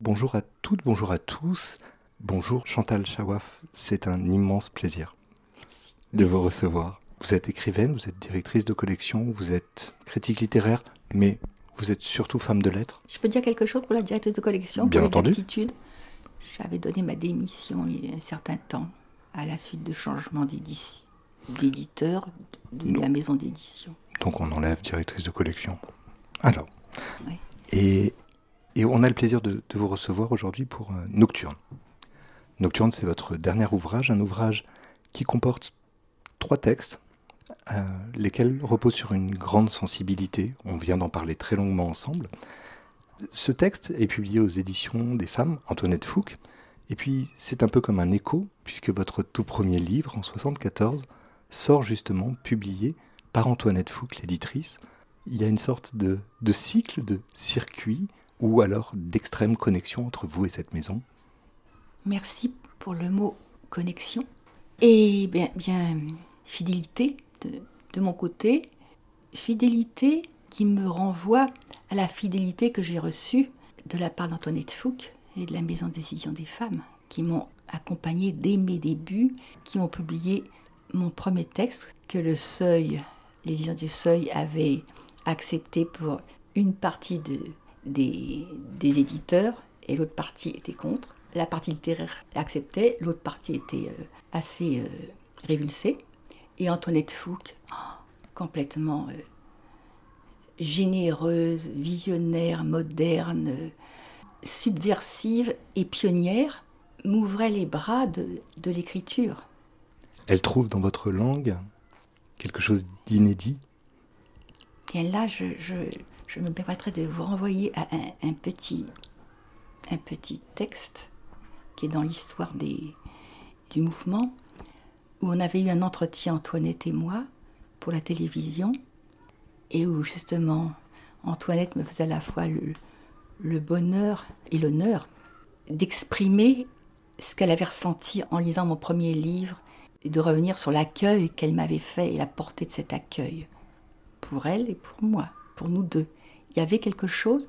Bonjour à toutes, bonjour à tous. Bonjour Chantal Chawaf, c'est un immense plaisir de vous recevoir. Vous êtes écrivaine, vous êtes directrice de collection, vous êtes critique littéraire, mais vous êtes surtout femme de lettres. Je peux dire quelque chose pour la directrice de collection Bien pour entendu. J'avais donné ma démission il y a un certain temps à la suite de changements d'édi- d'éditeur de Non. la maison d'édition. Donc on enlève directrice de collection. Alors. Ouais. Et, et on a le plaisir de, vous recevoir aujourd'hui pour euh, Nocturne. Nocturne, c'est votre dernier ouvrage, un ouvrage qui comporte trois textes, euh, lesquels reposent sur une grande sensibilité. On vient d'en parler très longuement ensemble. Ce texte est publié aux éditions des femmes, Antoinette Fouque. Et puis, c'est un peu comme un écho, puisque votre tout premier livre, en 74, sort justement publié par Antoinette Fouque, l'éditrice. Il y a une sorte de cycle, de circuit, ou alors d'extrême connexion entre vous et cette maison? Merci pour le mot connexion. Et bien, bien fidélité de, mon côté. Fidélité qui me renvoie à la fidélité que j'ai reçue de la part d'Antoinette Fouque et de la Maison d'édition des femmes, qui m'ont accompagnée dès mes débuts, qui ont publié mon premier texte que le Seuil, les du Seuil avaient accepté pour une partie de- des, des éditeurs et l'autre partie était contre. La partie littéraire l'acceptait, l'autre partie était euh, assez euh, révulsée. Et Antoinette Fouque, oh, complètement euh, généreuse, visionnaire, moderne, subversive et pionnière, m'ouvrait les bras de, de l'écriture. Elle trouve dans votre langue quelque chose d'inédit? Bien là, je, je, je me permettrai de vous renvoyer à un, petit, un petit texte qui est dans l'histoire du mouvement, où on avait eu un entretien, Antoinette et moi, pour la télévision, et où justement Antoinette me faisait à la fois le, le bonheur et l'honneur d'exprimer ce qu'elle avait ressenti en lisant mon premier livre et de revenir sur l'accueil qu'elle m'avait fait et la portée de cet accueil pour elle et pour moi, pour nous deux. Il y avait quelque chose.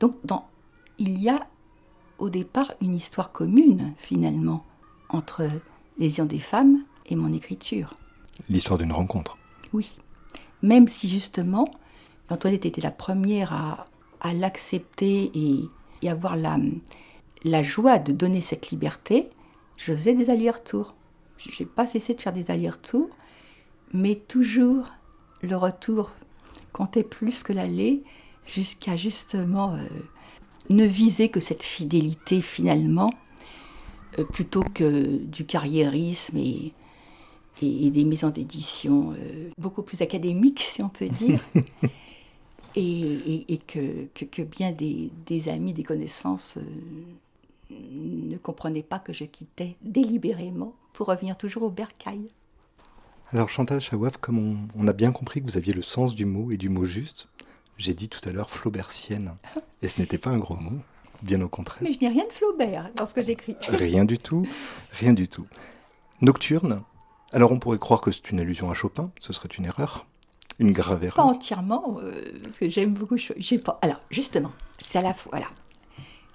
Donc, dans, il y a au départ une histoire commune, finalement, entre les lions des femmes et mon écriture. L'histoire d'une rencontre. Oui. Même si, justement, Antoinette était la première à, à l'accepter et, et avoir la, la joie de donner cette liberté, je faisais des allers-retours. Je n'ai pas cessé de faire des allers-retours, mais toujours le retour comptait plus que l'aller, jusqu'à justement euh, ne viser que cette fidélité finalement, euh, plutôt que du carriérisme et, et, et des maisons d'édition euh, beaucoup plus académiques, si on peut dire. et, que, que- que bien des, des amis, des connaissances ne comprenaient pas que je quittais délibérément pour revenir toujours au bercail. Alors Chantal Chawaf, comme on, on a bien compris que vous aviez le sens du mot et du mot juste, j'ai dit tout à l'heure flaubertienne. Et ce n'était pas un gros mot, bien au contraire. Mais je n'ai rien de Flaubert dans ce que j'écris. Rien du tout, rien du tout. Nocturne, alors on pourrait croire que c'est une allusion à Chopin, ce serait une erreur, une grave Pas erreur. entièrement, euh, parce que j'aime beaucoup. J'ai pas. Alors, justement, c'est à la fois. Voilà.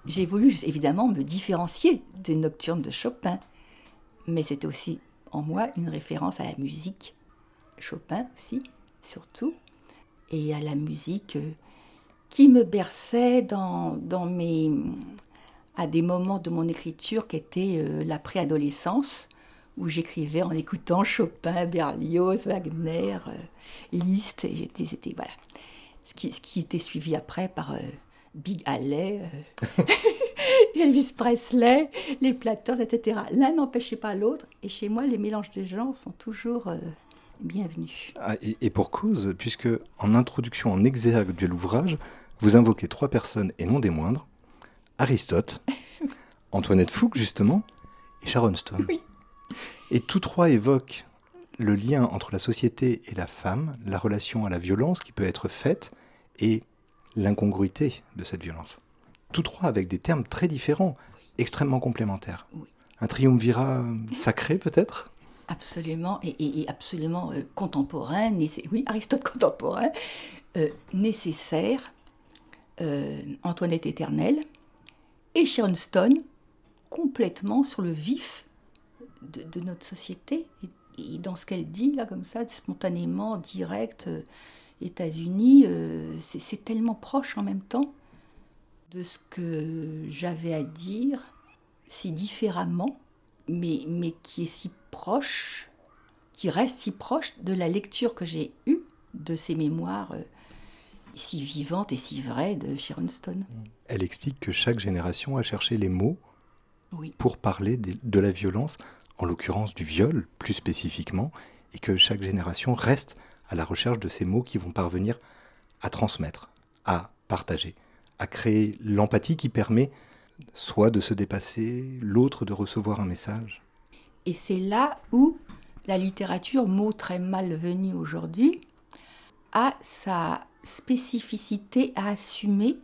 J'ai voulu évidemment me différencier des nocturnes de Chopin, mais c'était aussi en moi une référence à la musique, Chopin aussi, surtout, et à la musique euh, qui me berçait dans, dans mes, à des moments de mon écriture qui étaient euh, la préadolescence, où j'écrivais en écoutant Chopin, Berlioz, Wagner, euh, Liszt, et c'était voilà, ce qui, ce qui était suivi après par Big Alley, Elvis Presley, les Platters, etc. L'un n'empêchait pas l'autre, et chez moi, les mélanges de genres sont toujours bienvenus. Ah, et, et pour cause, puisque en introduction, en exergue de l'ouvrage, vous invoquez trois personnes et non des moindres, Aristote, Antoinette Fouque justement, et Sharon Stone. Oui. Et tous trois évoquent le lien entre la société et la femme, la relation à la violence qui peut être faite, et l'incongruité de cette violence. Tous trois avec des termes très différents, extrêmement complémentaires. Oui. Un triumvirat sacré peut-être? Absolument, et, absolument euh, contemporain, oui, Aristote contemporain, euh, nécessaire, euh, Antoinette éternelle, et Sharon Stone, complètement sur le vif de, notre société. Et, dans ce qu'elle dit, là, comme ça, spontanément, direct, États-Unis, c'est tellement proche en même temps de ce que j'avais à dire, si différemment, mais, mais qui est si proche, qui reste si proche de la lecture que j'ai eue de ces mémoires euh, si vivantes et si vraies de Sharon Stone. Elle explique que chaque génération a cherché les mots pour parler de la violence, en l'occurrence du viol plus spécifiquement, et que chaque génération reste à la recherche de ces mots qui vont parvenir à transmettre, à partager, à créer l'empathie qui permet soit de se dépasser, l'autre de recevoir un message. Et c'est là où la littérature, mot très malvenu aujourd'hui, a sa spécificité à assumer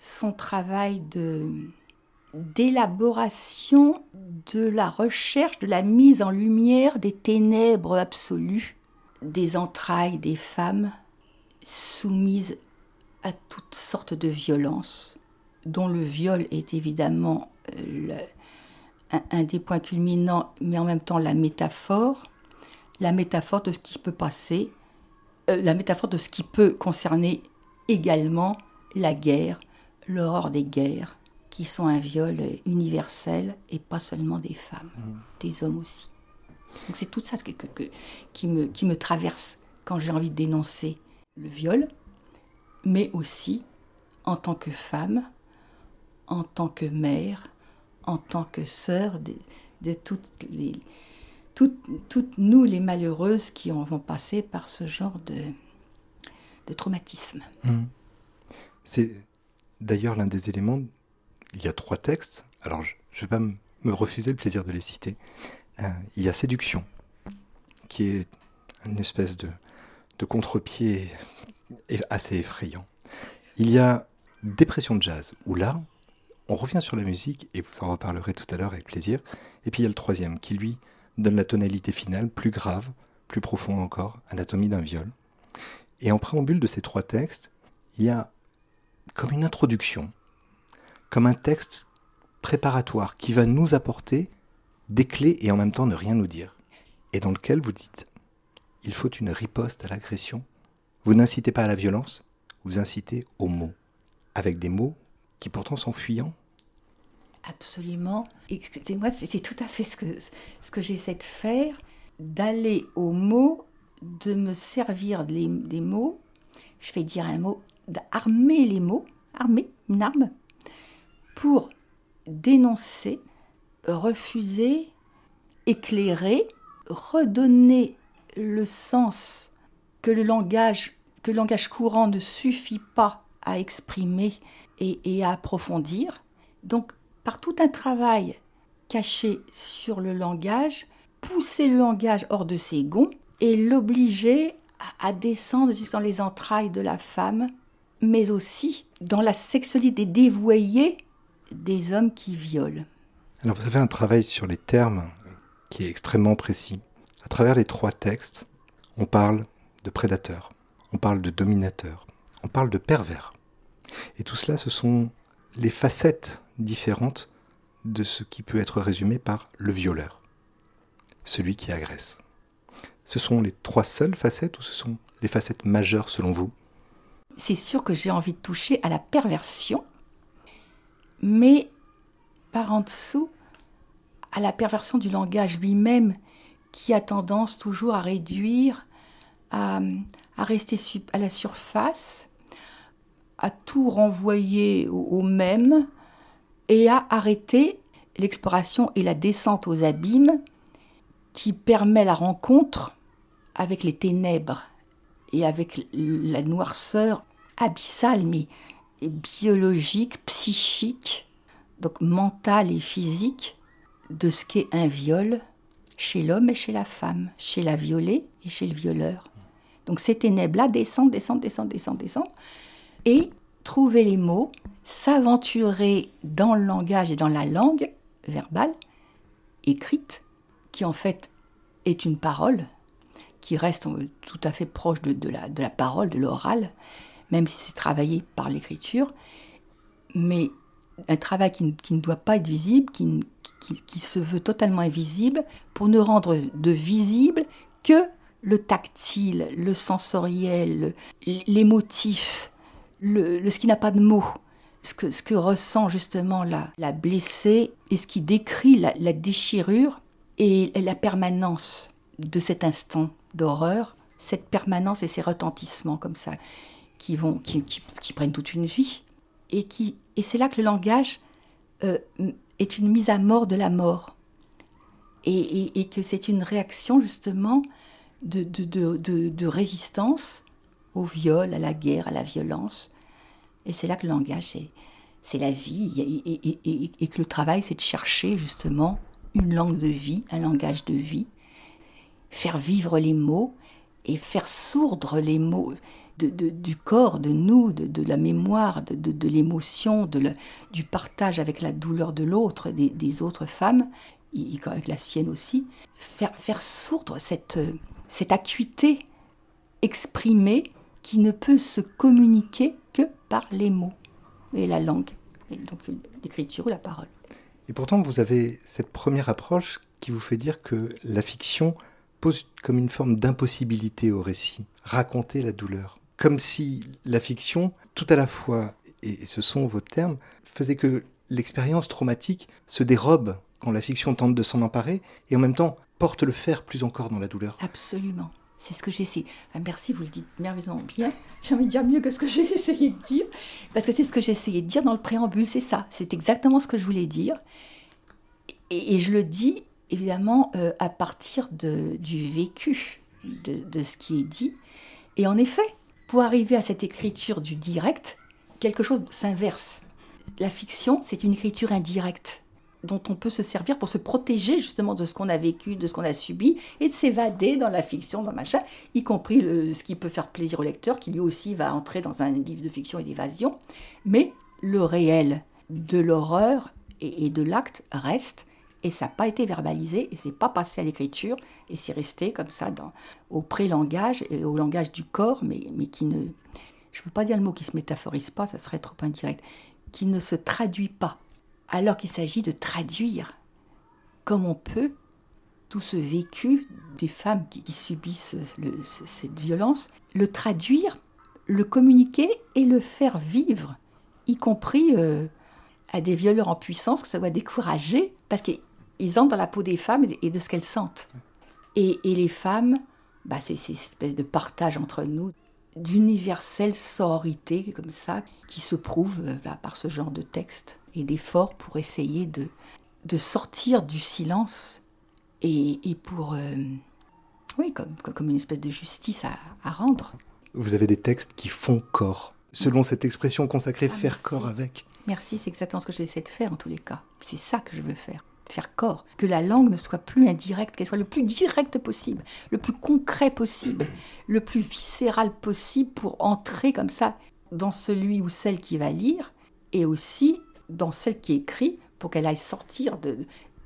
son travail de d'élaboration de la recherche, de la mise en lumière des ténèbres absolues des entrailles des femmes soumises à toutes sortes de violences, dont le viol est évidemment euh, un, des points culminants, mais en même temps la métaphore, la métaphore de ce qui peut passer, euh, la métaphore de ce qui peut concerner également la guerre, l'horreur des guerres, qui sont un viol universel et pas seulement des femmes, mmh. des hommes aussi. Donc c'est tout ça qui, me, qui me traverse quand j'ai envie de dénoncer le viol, mais aussi en tant que femme, en tant que mère, en tant que sœur de, toutes, nous les malheureuses qui en vont passer par ce genre de, traumatisme. Mmh. C'est d'ailleurs l'un des éléments. Il y a trois textes. Alors je ne vais pas me refuser le plaisir de les citer. Euh, il y a séduction, qui est une espèce de contre-pied assez effrayant. Il y a dépression de jazz, où là, on revient sur la musique, et vous en reparlerez tout à l'heure avec plaisir. Et puis il y a le troisième, qui lui donne la tonalité finale, plus grave, plus profond encore, anatomie d'un viol. Et en préambule de ces trois textes, il y a comme une introduction, comme un texte préparatoire qui va nous apporter des clés et en même temps ne rien nous dire, et dans lequel vous dites il faut une riposte à l'agression. Vous n'incitez pas à la violence, vous incitez aux mots, avec des mots qui pourtant sont fuyants. Absolument. Excusez-moi, c'est tout à fait ce que, ce que j'essaie de faire, d'aller aux mots, de me servir des, mots, je vais dire un mot, d'armer les mots, armer, une arme, pour dénoncer refuser, éclairer, redonner le sens que le langage, que le langage courant ne suffit pas à exprimer et, à approfondir. Donc, par tout un travail caché sur le langage, pousser le langage hors de ses gonds et l'obliger à, descendre jusqu'en les entrailles de la femme, mais aussi dans la sexualité dévoyée des hommes qui violent. Alors vous avez un travail sur les termes qui est extrêmement précis. À travers les trois textes, on parle de prédateur, on parle de dominateur, on parle de pervers. Et tout cela, ce sont les facettes différentes de ce qui peut être résumé par le violeur, celui qui agresse. Ce sont les trois seules facettes ou ce sont les facettes majeures selon vous? C'est sûr que j'ai envie de toucher à la perversion, mais par en dessous à la perversion du langage lui-même qui a tendance toujours à réduire, à, rester à la surface, à tout renvoyer au, même et à arrêter l'exploration et la descente aux abîmes qui permet la rencontre avec les ténèbres et avec la noirceur abyssale mais biologique, psychique donc mental et physique, de ce qu'est un viol chez l'homme et chez la femme, chez la violée et chez le violeur. Donc ces ténèbres-là descendent, descendent, descendent, descendent, descendent, et trouver les mots, s'aventurer dans le langage et dans la langue verbale, écrite, qui en fait est une parole, qui reste tout à fait proche de, la, de la parole, de l'oral, même si c'est travaillé par l'écriture, mais un travail qui, ne doit pas être visible, qui, qui, se veut totalement invisible, pour ne rendre de visible que le tactile, le sensoriel, l'émotif, le, ce qui n'a pas de mots, ce que, ressent justement la, la blessée et ce qui décrit la, déchirure et la permanence de cet instant d'horreur, cette permanence et ces retentissements comme ça qui vont, qui, qui, prennent toute une vie et qui et c'est là que le langage euh, est une mise à mort de la mort. Et, et, que c'est une réaction justement de, de, de, résistance au viol, à la guerre, à la violence. Et c'est là que le langage, c'est la vie. Et, que le travail, c'est de chercher justement une langue de vie, un langage de vie, faire vivre les mots et faire sourdre les mots du corps, de nous, de, la mémoire, de, l'émotion, du partage avec la douleur de l'autre, des, autres femmes, et, avec la sienne aussi, faire, faire sourdre cette, cette acuité exprimée qui ne peut se communiquer que par les mots et la langue, et donc l'écriture ou la parole. Et pourtant, vous avez cette première approche qui vous fait dire que la fiction pose comme une forme d'impossibilité au récit, raconter la douleur. Comme si la fiction, tout à la fois, et ce sont vos termes, faisait que l'expérience traumatique se dérobe quand la fiction tente de s'en emparer, et en même temps porte le fer plus encore dans la douleur. Absolument. C'est ce que j'ai essayé. Merci, vous le dites merveilleusement bien. J'ai envie de dire mieux que ce que j'ai essayé de dire. Parce que c'est ce que j'ai essayé de dire dans le préambule, c'est ça. C'est exactement ce que je voulais dire. Et, je le dis évidemment euh, à partir du vécu de, ce qui est dit. Et en effet, pour arriver à cette écriture du direct, quelque chose s'inverse. La fiction, c'est une écriture indirecte dont on peut se servir pour se protéger justement de ce qu'on a vécu, de ce qu'on a subi, et de s'évader dans la fiction, dans machin, y compris ce qui peut faire plaisir au lecteur, qui lui aussi va entrer dans un livre de fiction et d'évasion. Mais le réel de l'horreur et, de l'acte reste, et ça n'a pas été verbalisé, et c'est pas passé à l'écriture, et c'est resté comme ça dans, au pré-langage, et au langage du corps, mais, mais qui ne... Je ne peux pas dire le mot qui se métaphorise pas, ça serait trop indirect, qui ne se traduit pas alors qu'il s'agit de traduire comme on peut tout ce vécu des femmes qui, subissent cette violence, le traduire, le communiquer et le faire vivre, y compris euh, à des violeurs en puissance, que ça doit décourager, parce qu'ils entrent dans la peau des femmes et de ce qu'elles sentent. Et, les femmes, bah, c'est cette espèce de partage entre nous, d'universelle sororité comme ça, qui se prouve euh, par ce genre de texte et d'efforts pour essayer de, de sortir du silence et, et pour, euh, oui, comme, comme une espèce de justice à, à, rendre. Vous avez des textes qui font corps, selon cette expression consacrée, ah, faire corps avec. Merci, c'est exactement ce que j'essaie de faire en tous les cas. C'est ça que je veux faire faire corps, que la langue ne soit plus indirecte, qu'elle soit le plus directe possible, le plus concret possible, le plus viscéral possible pour entrer comme ça dans celui ou celle qui va lire et aussi dans celle qui écrit pour qu'elle aille sortir de,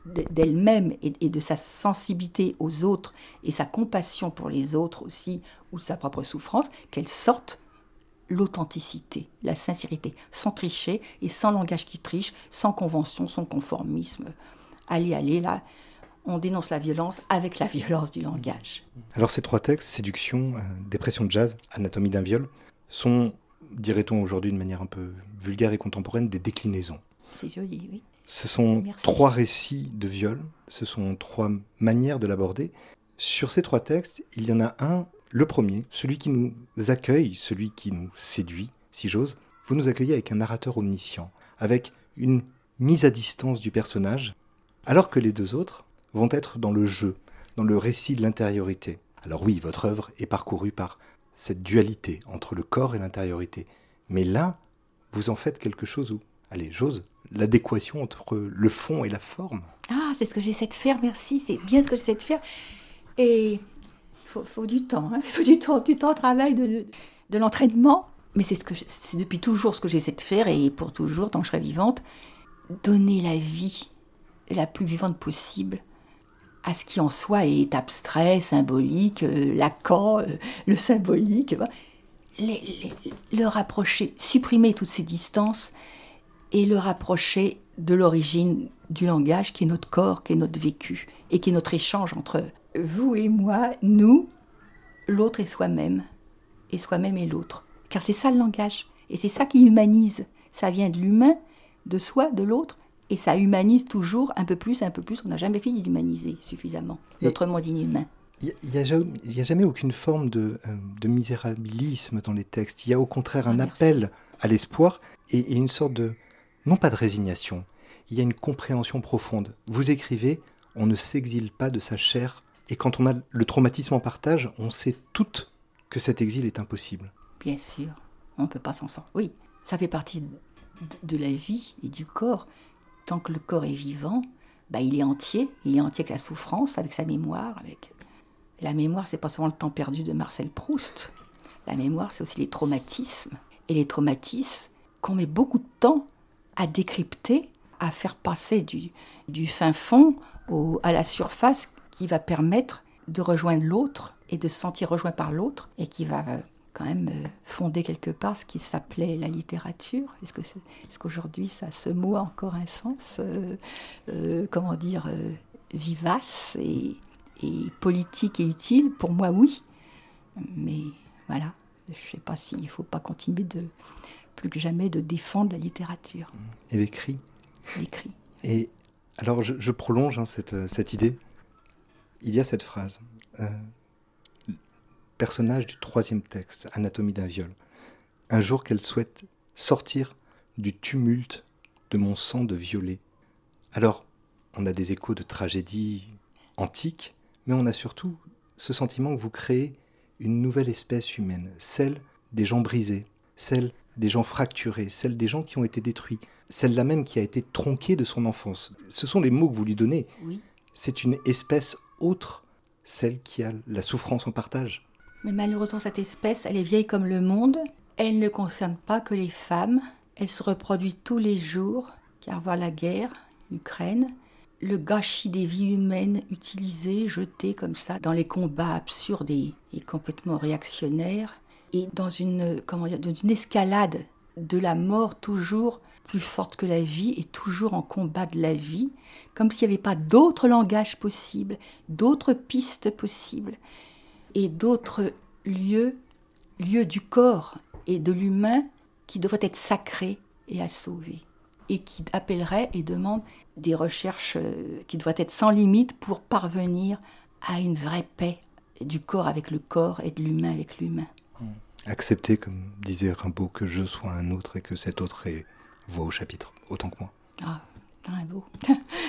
d'elle-même et, de sa sensibilité aux autres et sa compassion pour les autres aussi, ou sa propre souffrance, qu'elle sorte l'authenticité, la sincérité, sans tricher et sans langage qui triche, sans convention, sans conformisme. Allez, allez, là, on dénonce la violence avec la violence du langage. Alors ces trois textes, séduction, euh, dépression de jazz, anatomie d'un viol, sont dirait-on aujourd'hui de manière un peu vulgaire et contemporaine, des déclinaisons. C'est joli, oui. Ce sont trois récits de viol, ce sont trois manières de l'aborder. Sur ces trois textes, il y en a un, le premier, celui qui nous accueille, celui qui nous séduit, si j'ose. Vous nous accueillez avec un narrateur omniscient, avec une mise à distance du personnage, alors que les deux autres vont être dans le jeu, dans le récit de l'intériorité. Alors oui, votre œuvre est parcourue par cette dualité entre le corps et l'intériorité. Mais là, vous en faites quelque chose où, allez, j'ose, l'adéquation entre le fond et la forme. Ah, c'est ce que j'essaie de faire, merci, c'est bien ce que j'essaie de faire. Et il faut, du temps, il faut du temps, du temps au travail, de, de, l'entraînement. Mais c'est ce que c'est depuis toujours ce que j'essaie de faire, et pour toujours, tant que je serai vivante, donner la vie la plus vivante possible à ce qui en soi est abstrait, symbolique, euh, Lacan, euh, le symbolique, le rapprocher, supprimer toutes ces distances et le rapprocher de l'origine du langage qui est notre corps, qui est notre vécu, et qui est notre échange entre vous et moi, nous, l'autre et soi-même, et soi-même et l'autre. Car c'est ça le langage, et c'est ça qui humanise. Ça vient de l'humain, de soi, de l'autre, et ça humanise toujours un peu plus, un peu plus. On n'a jamais fini d'humaniser suffisamment notre monde inhumain. Il n'y a, jamais aucune forme de, euh, de, misérabilisme dans les textes. Il y a au contraire un ah, appel à l'espoir et, une sorte de, non pas de résignation, il y a une compréhension profonde. Vous écrivez, on ne s'exile pas de sa chair, et quand on a le traumatisme en partage, on sait toutes que cet exil est impossible. Bien sûr, on ne peut pas s'en sortir. Oui, ça fait partie de, de la vie et du corps. Tant que le corps est vivant, bah, il est entier, il est entier avec sa souffrance, avec sa mémoire, avec la mémoire, c'est pas seulement le temps perdu de Marcel Proust. La mémoire, c'est aussi les traumatismes. Et les traumatismes qu'on met beaucoup de temps à décrypter, à faire passer du, du fin fond au, à la surface qui va permettre de rejoindre l'autre et de se sentir rejoint par l'autre et qui va quand même euh, fonder quelque part ce qui s'appelait la littérature. Est-ce que est, qu'aujourd'hui ça ce mot a encore un sens, euh, comment dire, vivace et, et politique et utile, pour moi, oui. Mais voilà, je ne sais pas s'il ne faut pas continuer de, plus que jamais, de défendre la littérature. Et l'écrit? L'écrit. Et alors, je, prolonge hein, cette, cette, idée. Il y a cette phrase. Personnage du troisième texte, Anatomie d'un viol. Un jour qu'elle souhaite sortir du tumulte de mon sang de violet. Alors, on a des échos de tragédie antique, mais on a surtout ce sentiment que vous créez une nouvelle espèce humaine, celle des gens brisés, celle des gens fracturés, celle des gens qui ont été détruits, celle-là même qui a été tronquée de son enfance. Ce sont les mots que vous lui donnez. Oui. C'est une espèce autre, celle qui a la souffrance en partage. Mais malheureusement, cette espèce, elle est vieille comme le monde. Elle ne concerne pas que les femmes. Elle se reproduit tous les jours, car voilà la guerre, l'Ukraine, le gâchis des vies humaines utilisées, jetées comme ça dans les combats absurdes et, complètement réactionnaires, et dans une, comment dire, une escalade de la mort toujours plus forte que la vie et toujours en combat de la vie, comme s'il n'y avait pas d'autres langages possibles, d'autres pistes possibles, et d'autres lieux, lieux du corps et de l'humain qui devraient être sacrés et à sauver et qui appellerait et demande des recherches euh, qui doivent être sans limite pour parvenir à une vraie paix du corps avec le corps et de l'humain avec l'humain. Hmm. Accepter, comme disait Rimbaud, que je sois un autre et que cet autre est voix au chapitre, autant que moi. Ah, Rimbaud.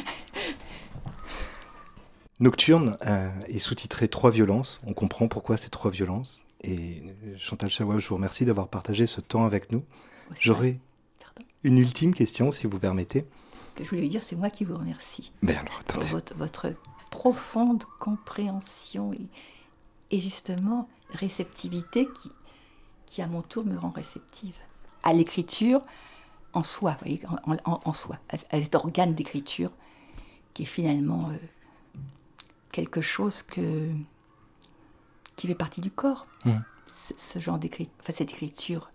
Nocturne euh, est sous-titré Trois violences. On comprend pourquoi ces trois violences. Et Chantal Chawa, je vous remercie d'avoir partagé ce temps avec nous. J'aurais une ultime question, si vous permettez. Que je voulais vous dire, c'est moi qui vous remercie. Mais alors, pour votre, profonde compréhension et, justement réceptivité qui, qui, à mon tour, me rend réceptive à l'écriture en soi, vous voyez, en, soi, à, cet organe d'écriture qui est finalement euh, quelque chose que, qui fait partie du corps. Mmh. Ce, genre d'écriture, enfin, cette écriture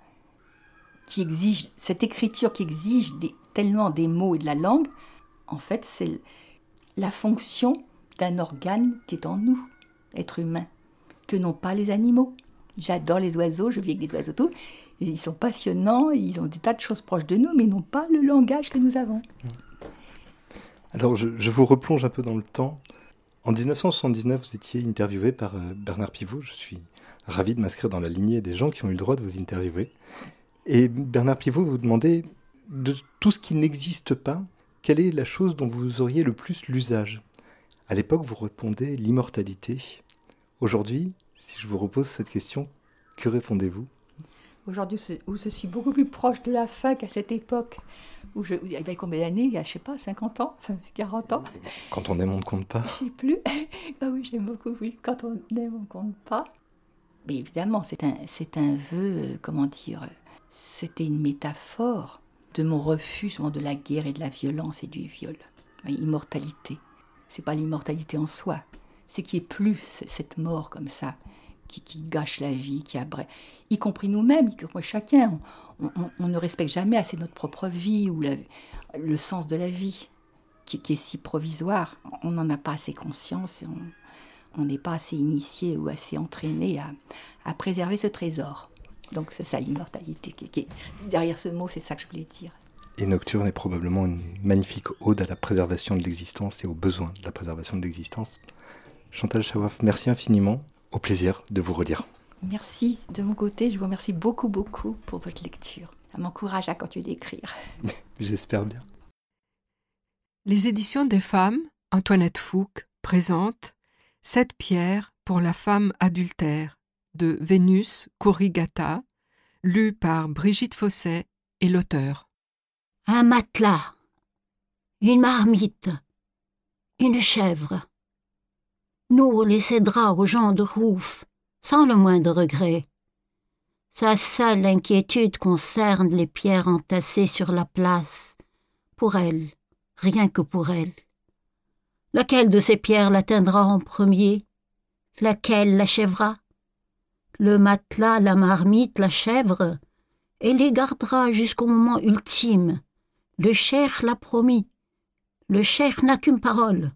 qui exige, cette écriture qui exige tellement des mots et de la langue, en fait, c'est la fonction d'un organe qui est en nous, être humain, que n'ont pas les animaux. J'adore les oiseaux, je vis avec des oiseaux tout. ils sont passionnants, ils ont des tas de choses proches de nous, mais ils n'ont pas le langage que nous avons. Alors, je, vous replonge un peu dans le temps. En 1979, vous étiez interviewé par euh, Bernard Pivot. Je suis ravi de m'inscrire dans la lignée des gens qui ont eu le droit de vous interviewer. Et Bernard Pivot vous demandait de tout ce qui n'existe pas, quelle est la chose dont vous auriez le plus l'usage? À l'époque, vous répondez l'immortalité. Aujourd'hui, si je vous repose cette question, que répondez-vous? Aujourd'hui, où je suis beaucoup plus proche de la fin qu'à cette époque, où je, il y avait combien d'années? Il y a, je sais pas, 50 ans, 40 ans? Quand on aime, on ne compte pas. Je sais plus. ah oui, j'aime beaucoup, oui. Quand on aime, on ne compte pas. Mais évidemment, c'est un, c'est un vœu, euh, comment dire, c'était une métaphore de mon refus de la guerre et de la violence et du viol. Immortalité. C'est pas l'immortalité en soi, c'est qu'il n'y ait plus cette mort comme ça qui, gâchent la vie, qui abrègent, y compris nous-mêmes, y compris chacun. On, ne respecte jamais assez notre propre vie ou le sens de la vie, qui, est si provisoire. On n'en a pas assez conscience et on n'est pas assez initié ou assez entraîné à, préserver ce trésor. Donc c'est ça l'immortalité. Qui, derrière ce mot, c'est ça que je voulais dire. Et Nocturne est probablement une magnifique ode à la préservation de l'existence et aux besoins de la préservation de l'existence. Chantal Chawaf, merci infiniment. Au plaisir de vous relire. Merci de mon côté. Je vous remercie beaucoup, beaucoup pour votre lecture. Ça m'encourage à continuer d'écrire. J'espère bien. Les éditions des femmes, Antoinette Fouque, présentent Sept pierres pour la femme adultère de Vénus Corrigata, lu par Brigitte Fosset et l'auteur. Un matelas, une marmite, une chèvre. Nous laisser draps aux gens de Rouf, sans le moindre regret. Sa seule inquiétude concerne les pierres entassées sur la place. Pour elle, rien que pour elle. Laquelle de ces pierres l'atteindra en premier? Laquelle l'achèvera? Le matelas, la marmite, la chèvre? Elle les gardera jusqu'au moment ultime. Le cher l'a promis. Le cher n'a qu'une parole.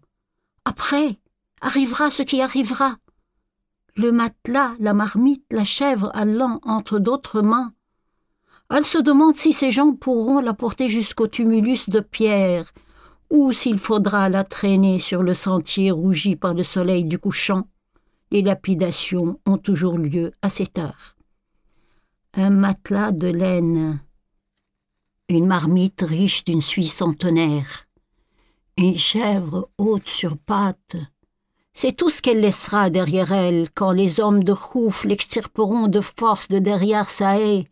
Après, arrivera ce qui arrivera. Le matelas, la marmite, la chèvre allant entre d'autres mains. Elle se demande si ces gens pourront la porter jusqu'au tumulus de pierre, ou s'il faudra la traîner sur le sentier rougi par le soleil du couchant. Les lapidations ont toujours lieu à cette heure. Un matelas de laine, une marmite riche d'une suie centenaire, une chèvre haute sur pattes, c'est tout ce qu'elle laissera derrière elle quand les hommes de Rouf l'extirperont de force de derrière sa haie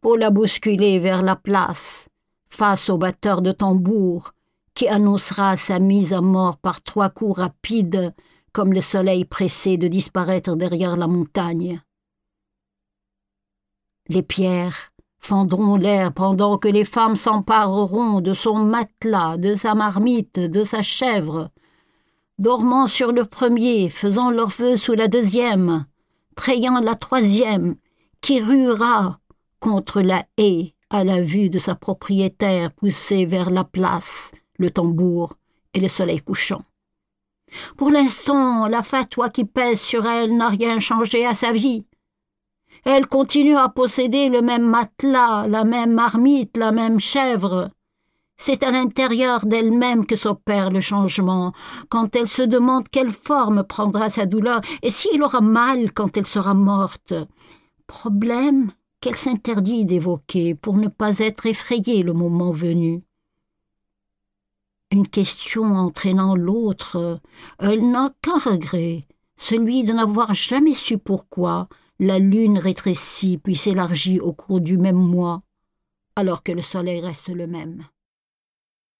pour la bousculer vers la place, face au batteur de tambour, qui annoncera sa mise à mort par trois coups rapides, comme le soleil pressé de disparaître derrière la montagne. Les pierres fendront l'air pendant que les femmes s'empareront de son matelas, de sa marmite, de sa chèvre, dormant sur le premier, faisant leur vœu sous la deuxième, trayant la troisième, qui ruera contre la haie à la vue de sa propriétaire poussée vers la place, le tambour et le soleil couchant. Pour l'instant, la fatwa qui pèse sur elle n'a rien changé à sa vie. Elle continue à posséder le même matelas, la même marmite, la même chèvre. C'est à l'intérieur d'elle-même que s'opère le changement, quand elle se demande quelle forme prendra sa douleur et s'il aura mal quand elle sera morte. Problème qu'elle s'interdit d'évoquer pour ne pas être effrayée le moment venu une question entraînant l'autre, elle n'a qu'un regret, celui de n'avoir jamais su pourquoi la lune rétrécit puis s'élargit au cours du même mois, alors que le soleil reste le même.